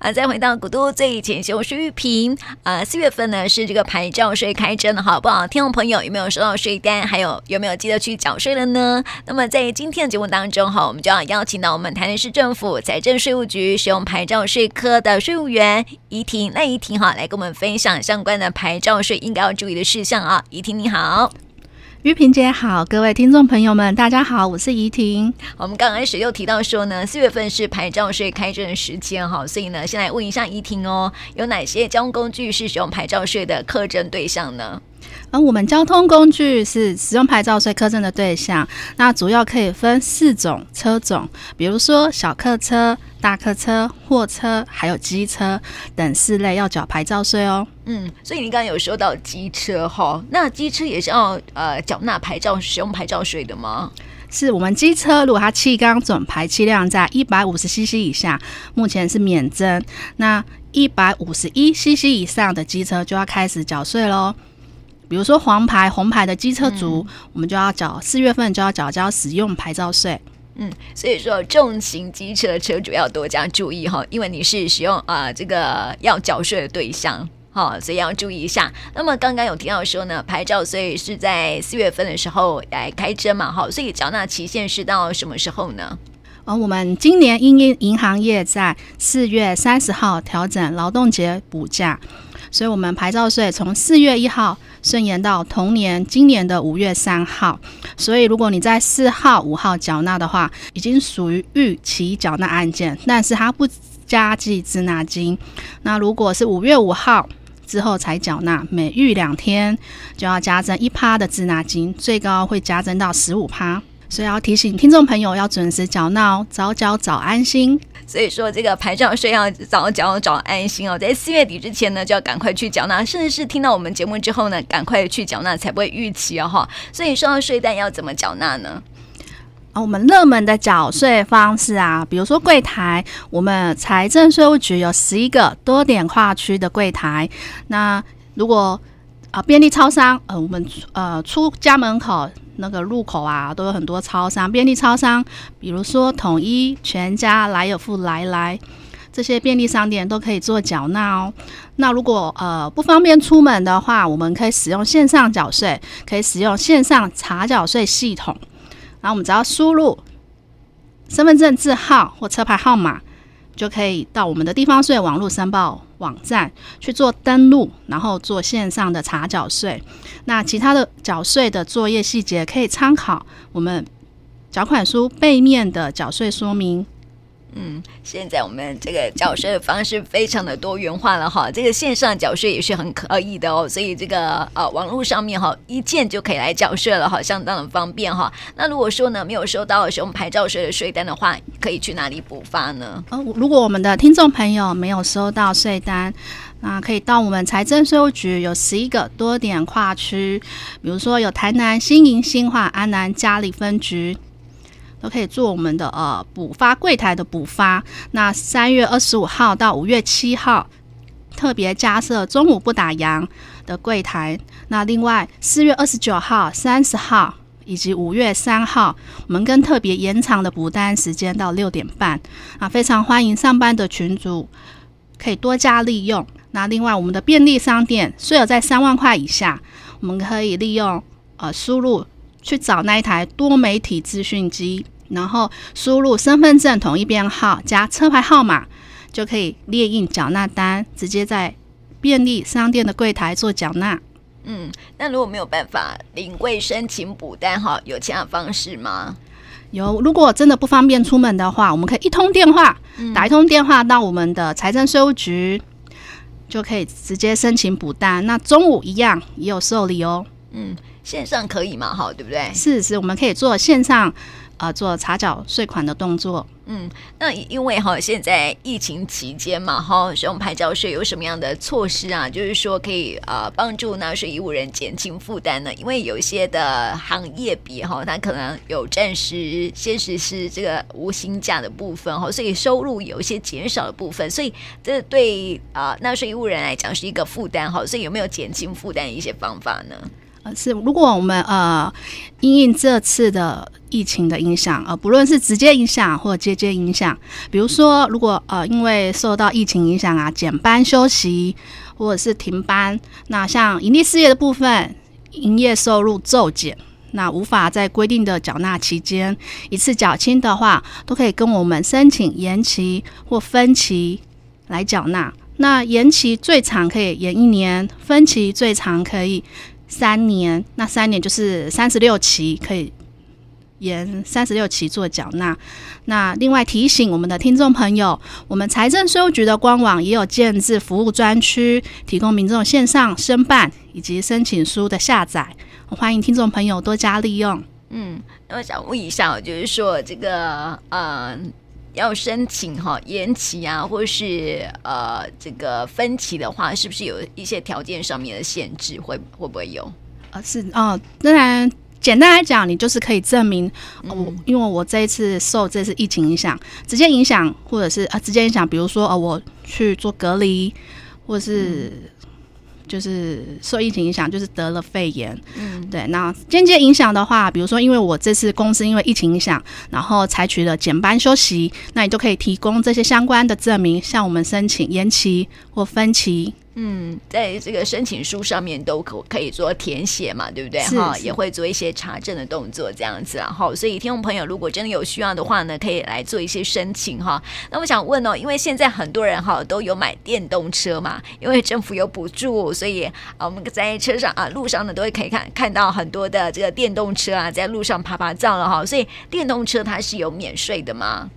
啊，再回到古都最前线，我是玉萍啊。四月份呢是这个牌照税开征的，好不好？听众朋友有没有收到税单？还有有没有记得去缴税了呢？那么在今天的节目当中，哈，我们就要邀请到我们台南市政府财政税务局使用牌照税科的税务员怡婷，赖怡婷哈，来跟我们分享相关的牌照税应该要注意的事项啊。怡婷你好。玉萍姐好，各位听众朋友们，大家好，我是怡婷。我们刚开始又提到说呢，四月份是牌照税开征时间哈，所以呢，先来问一下怡婷哦，有哪些交通工具是使用牌照税的课征对象呢？而我们交通工具是使用牌照税课征的对象，那主要可以分四种车种，比如说小客车、大客车、货车，还有机车等四类要缴牌照税哦。嗯，所以你刚刚有说到机车哈，那机车也是要呃缴纳牌照使用牌照税的吗？是我们机车，如果它气缸总排气量在一百五十 CC 以下，目前是免征；那一百五十一 CC 以上的机车就要开始缴税喽。比如说黄牌、红牌的机车族，嗯、我们就要缴四月份就要缴交使用牌照税。嗯，所以说重型机车的车主要多加注意哈，因为你是使用啊、呃、这个要缴税的对象哈，所以要注意一下。那么刚刚有提到说呢，牌照税是在四月份的时候来开征嘛，哈，所以缴纳期限是到什么时候呢？而、哦、我们今年因因银行业在四月三十号调整劳动节补假，所以我们牌照税从四月一号。顺延到同年今年的五月三号，所以如果你在四号、五号缴纳的话，已经属于逾期缴纳案件，但是它不加计滞纳金。那如果是五月五号之后才缴纳，每逾两天就要加增一趴的滞纳金，最高会加增到十五趴。所以要提醒听众朋友要准时缴纳哦，早缴早安心。所以说这个牌照税要早缴早安心哦，在四月底之前呢，就要赶快去缴纳，甚至是听到我们节目之后呢，赶快去缴纳，才不会逾期哦哈。所以说到税单要怎么缴纳呢？啊，我们热门的缴税方式啊，比如说柜台，我们财政税务局有十一个多点跨区的柜台。那如果啊便利超商，呃，我们呃出家门口。那个入口啊，都有很多超商、便利超商，比如说统一、全家、来有富、来来这些便利商店都可以做缴纳哦。那如果呃不方便出门的话，我们可以使用线上缴税，可以使用线上查缴税系统。然后我们只要输入身份证字号或车牌号码，就可以到我们的地方税网络申报网站去做登录，然后做线上的查缴税。那其他的缴税的作业细节可以参考我们缴款书背面的缴税说明。嗯，现在我们这个缴税的方式非常的多元化了哈，这个线上缴税也是很可以的哦，所以这个呃网络上面哈一键就可以来缴税了哈，相当的方便哈。那如果说呢没有收到使用牌照税的税单的话，可以去哪里补发呢？哦，如果我们的听众朋友没有收到税单，那可以到我们财政税务局有十一个多点跨区，比如说有台南、新营、新化、安南、嘉里分局。都可以做我们的呃补发柜台的补发。那三月二十五号到五月七号，特别加设中午不打烊的柜台。那另外四月二十九号、三十号以及五月三号，我们跟特别延长的补单时间到六点半。啊，非常欢迎上班的群主可以多加利用。那另外我们的便利商店，税额在三万块以下，我们可以利用呃输入。去找那一台多媒体资讯机，然后输入身份证统一编号加车牌号码，就可以列印缴纳单，直接在便利商店的柜台做缴纳。嗯，那如果没有办法领柜申请补单，哈，有其他方式吗？有，如果真的不方便出门的话，我们可以一通电话，嗯、打一通电话到我们的财政税务局，就可以直接申请补单。那中午一样也有受理哦。嗯。线上可以嘛？哈，对不对？是是，我们可以做线上，啊、呃，做查缴税款的动作。嗯，那因为哈，现在疫情期间嘛，哈，使用牌照税有什么样的措施啊？就是说可以呃帮助纳税义务人减轻负担呢？因为有一些的行业比哈，它可能有暂时先实施这个无薪假的部分哈，所以收入有一些减少的部分，所以这对啊纳税义务人来讲是一个负担哈。所以有没有减轻负担的一些方法呢？呃，是如果我们呃因应这次的疫情的影响，呃，不论是直接影响或间接影响，比如说如果呃因为受到疫情影响啊，减班休息或者是停班，那像营利事业的部分，营业收入骤减，那无法在规定的缴纳期间一次缴清的话，都可以跟我们申请延期或分期来缴纳。那延期最长可以延一年，分期最长可以三年。那三年就是三十六期，可以延三十六期做缴纳。那另外提醒我们的听众朋友，我们财政税务局的官网也有建置服务专区，提供民众线上申办以及申请书的下载。欢迎听众朋友多加利用。嗯，那我想问一下，就是说这个呃。要申请哈延期啊，或是呃这个分期的话，是不是有一些条件上面的限制？会会不会有？呃，是哦，当然简单来讲，你就是可以证明我、呃、因为我这一次受这次疫情影响，直接影响，或者是啊、呃、直接影响，比如说呃我去做隔离，或者是。嗯就是受疫情影响，就是得了肺炎。嗯，对。那间接影响的话，比如说，因为我这次公司因为疫情影响，然后采取了减班休息，那你就可以提供这些相关的证明，向我们申请延期或分期。嗯，在这个申请书上面都可可以做填写嘛，对不对？哈，也会做一些查证的动作，这样子然后，所以听众朋友如果真的有需要的话呢，可以来做一些申请哈。那我想问哦，因为现在很多人哈都有买电动车嘛，因为政府有补助，所以啊我们在车上啊路上呢都会可以看看到很多的这个电动车啊在路上爬爬照了哈。所以电动车它是有免税的吗？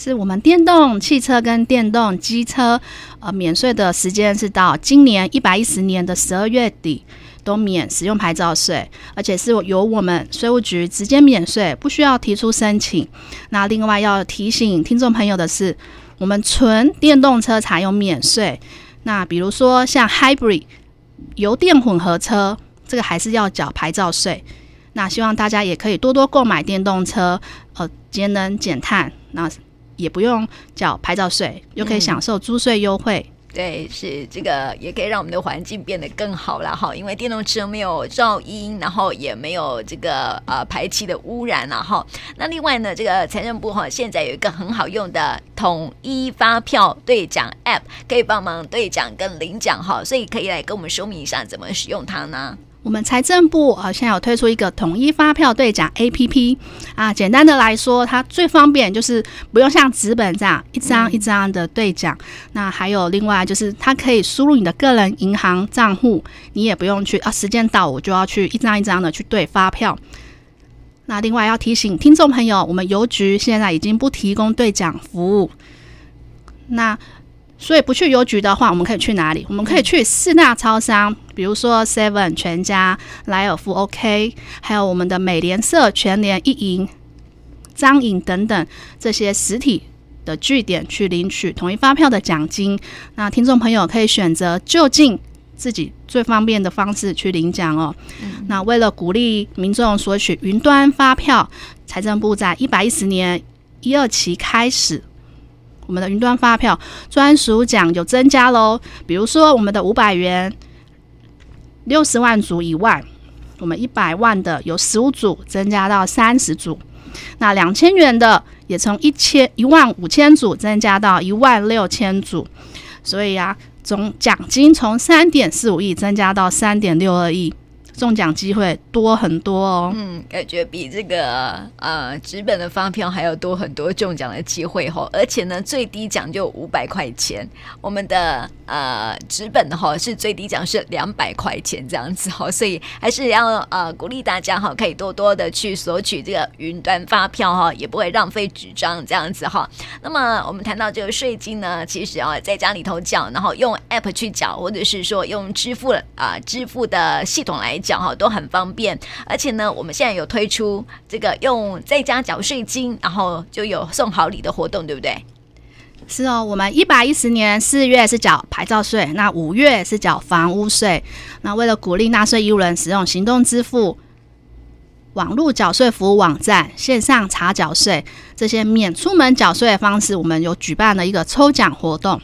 是我们电动汽车跟电动机车，呃，免税的时间是到今年一百一十年的十二月底都免使用牌照税，而且是由我们税务局直接免税，不需要提出申请。那另外要提醒听众朋友的是，我们纯电动车才有免税。那比如说像 Hybrid 油电混合车，这个还是要缴牌照税。那希望大家也可以多多购买电动车，呃，节能减碳。那也不用缴牌照税，又可以享受租税优惠。嗯，对，是这个也可以让我们的环境变得更好了哈。因为电动车没有噪音，然后也没有这个呃排气的污染了哈。那另外呢，这个财政部哈现在有一个很好用的统一发票兑奖 App，可以帮忙兑奖跟领奖哈，所以可以来跟我们说明一下怎么使用它呢？我们财政部呃现在有推出一个统一发票兑奖 APP 啊，简单的来说，它最方便就是不用像纸本这样一张一张的兑奖。嗯、那还有另外就是它可以输入你的个人银行账户，你也不用去啊，时间到我就要去一张一张的去兑发票。那另外要提醒听众朋友，我们邮局现在已经不提供兑奖服务。那所以不去邮局的话，我们可以去哪里？我们可以去四大超商，比如说 Seven、全家、莱尔富、OK，还有我们的美联社、全联、一银、彰银等等这些实体的据点去领取统一发票的奖金。那听众朋友可以选择就近自己最方便的方式去领奖哦。嗯、那为了鼓励民众索取云端发票，财政部在一百一十年一二期开始。我们的云端发票专属奖有增加喽，比如说我们的五百元六十万组以外，我们一百万的有十五组增加到三十组，那两千元的也从一千一万五千组增加到一万六千组，所以啊，总奖金从三点四五亿增加到三点六二亿。中奖机会多很多哦，嗯，感觉比这个呃纸本的发票还要多很多中奖的机会哈，而且呢，最低奖就五百块钱，我们的呃纸本的哈是最低奖是两百块钱这样子哈，所以还是要呃鼓励大家哈，可以多多的去索取这个云端发票哈，也不会浪费纸张这样子哈。那么我们谈到这个税金呢，其实啊在家里头缴，然后用 App 去缴，或者是说用支付啊、支付的系统来。讲哈都很方便，而且呢，我们现在有推出这个用在家缴税金，然后就有送好礼的活动，对不对？是哦，我们一百一十年四月是缴牌照税，那五月是缴房屋税。那为了鼓励纳税义务人使用行动支付、网络缴税服务网站、线上查缴税这些免出门缴税的方式，我们有举办了一个抽奖活动。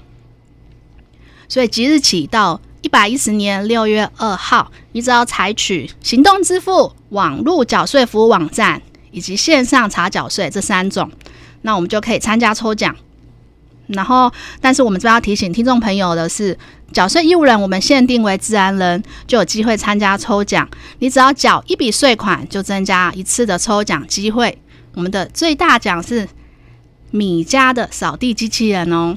所以即日起到一百一十年六月二号，你只要采取行动支付、网络缴税服务网站以及线上查缴税这三种，那我们就可以参加抽奖。然后，但是我们这要提醒听众朋友的是，缴税义务人我们限定为自然人，就有机会参加抽奖。你只要缴一笔税款，就增加一次的抽奖机会。我们的最大奖是米家的扫地机器人哦。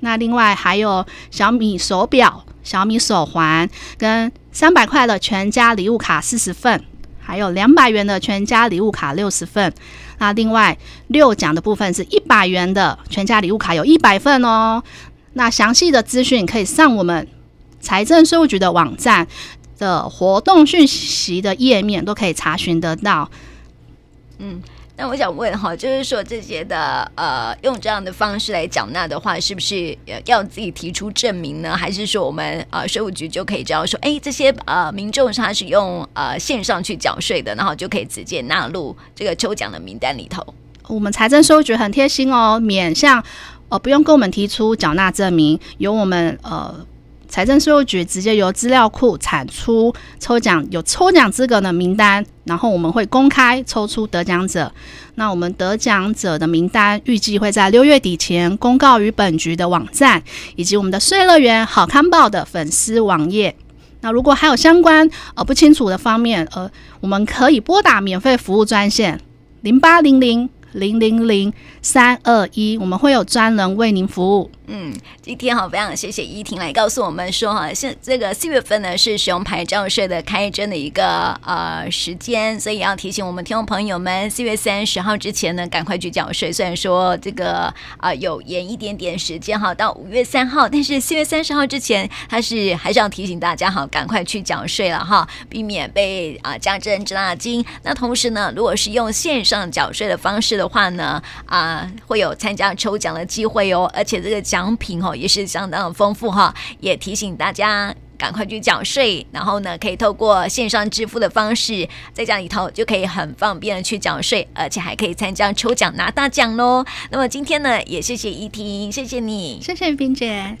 那另外还有小米手表、小米手环跟三百块的全家礼物卡四十份，还有两百元的全家礼物卡六十份。那另外六奖的部分是一百元的全家礼物卡，有一百份哦。那详细的资讯可以上我们财政税务局的网站的活动讯息的页面，都可以查询得到。嗯。那我想问哈，就是说这些的呃，用这样的方式来缴纳的话，是不是要自己提出证明呢？还是说我们呃税务局就可以知道说，哎，这些呃民众他是用呃线上去缴税的，然后就可以直接纳入这个抽奖的名单里头？我们财政税务局很贴心哦，免向呃不用跟我们提出缴纳证明，由我们呃。财政税务局直接由资料库产出抽奖有抽奖资格的名单，然后我们会公开抽出得奖者。那我们得奖者的名单预计会在六月底前公告于本局的网站以及我们的税乐园好看报的粉丝网页。那如果还有相关呃不清楚的方面，呃，我们可以拨打免费服务专线零八零零零零零三二一，我们会有专人为您服务。嗯，今天好，非常谢谢依婷来告诉我们说哈，现这个四月份呢是使用牌照税的开征的一个呃时间，所以要提醒我们听众朋友们，四月三十号之前呢赶快去缴税。虽然说这个啊、有延一点点时间哈，到五月三号，但是四月三十号之前，它是还是要提醒大家哈，赶快去缴税了哈，避免被啊加征滞纳金。那同时呢，如果是用线上缴税的方式的话呢，啊、会有参加抽奖的机会哦，而且这个奖。品哦也是相当的丰富哈，也提醒大家赶快去缴税，然后呢可以透过线上支付的方式，在家里头就可以很方便的去缴税，而且还可以参加抽奖拿大奖喽。那么今天呢也谢谢依婷，谢谢你，谢谢冰姐。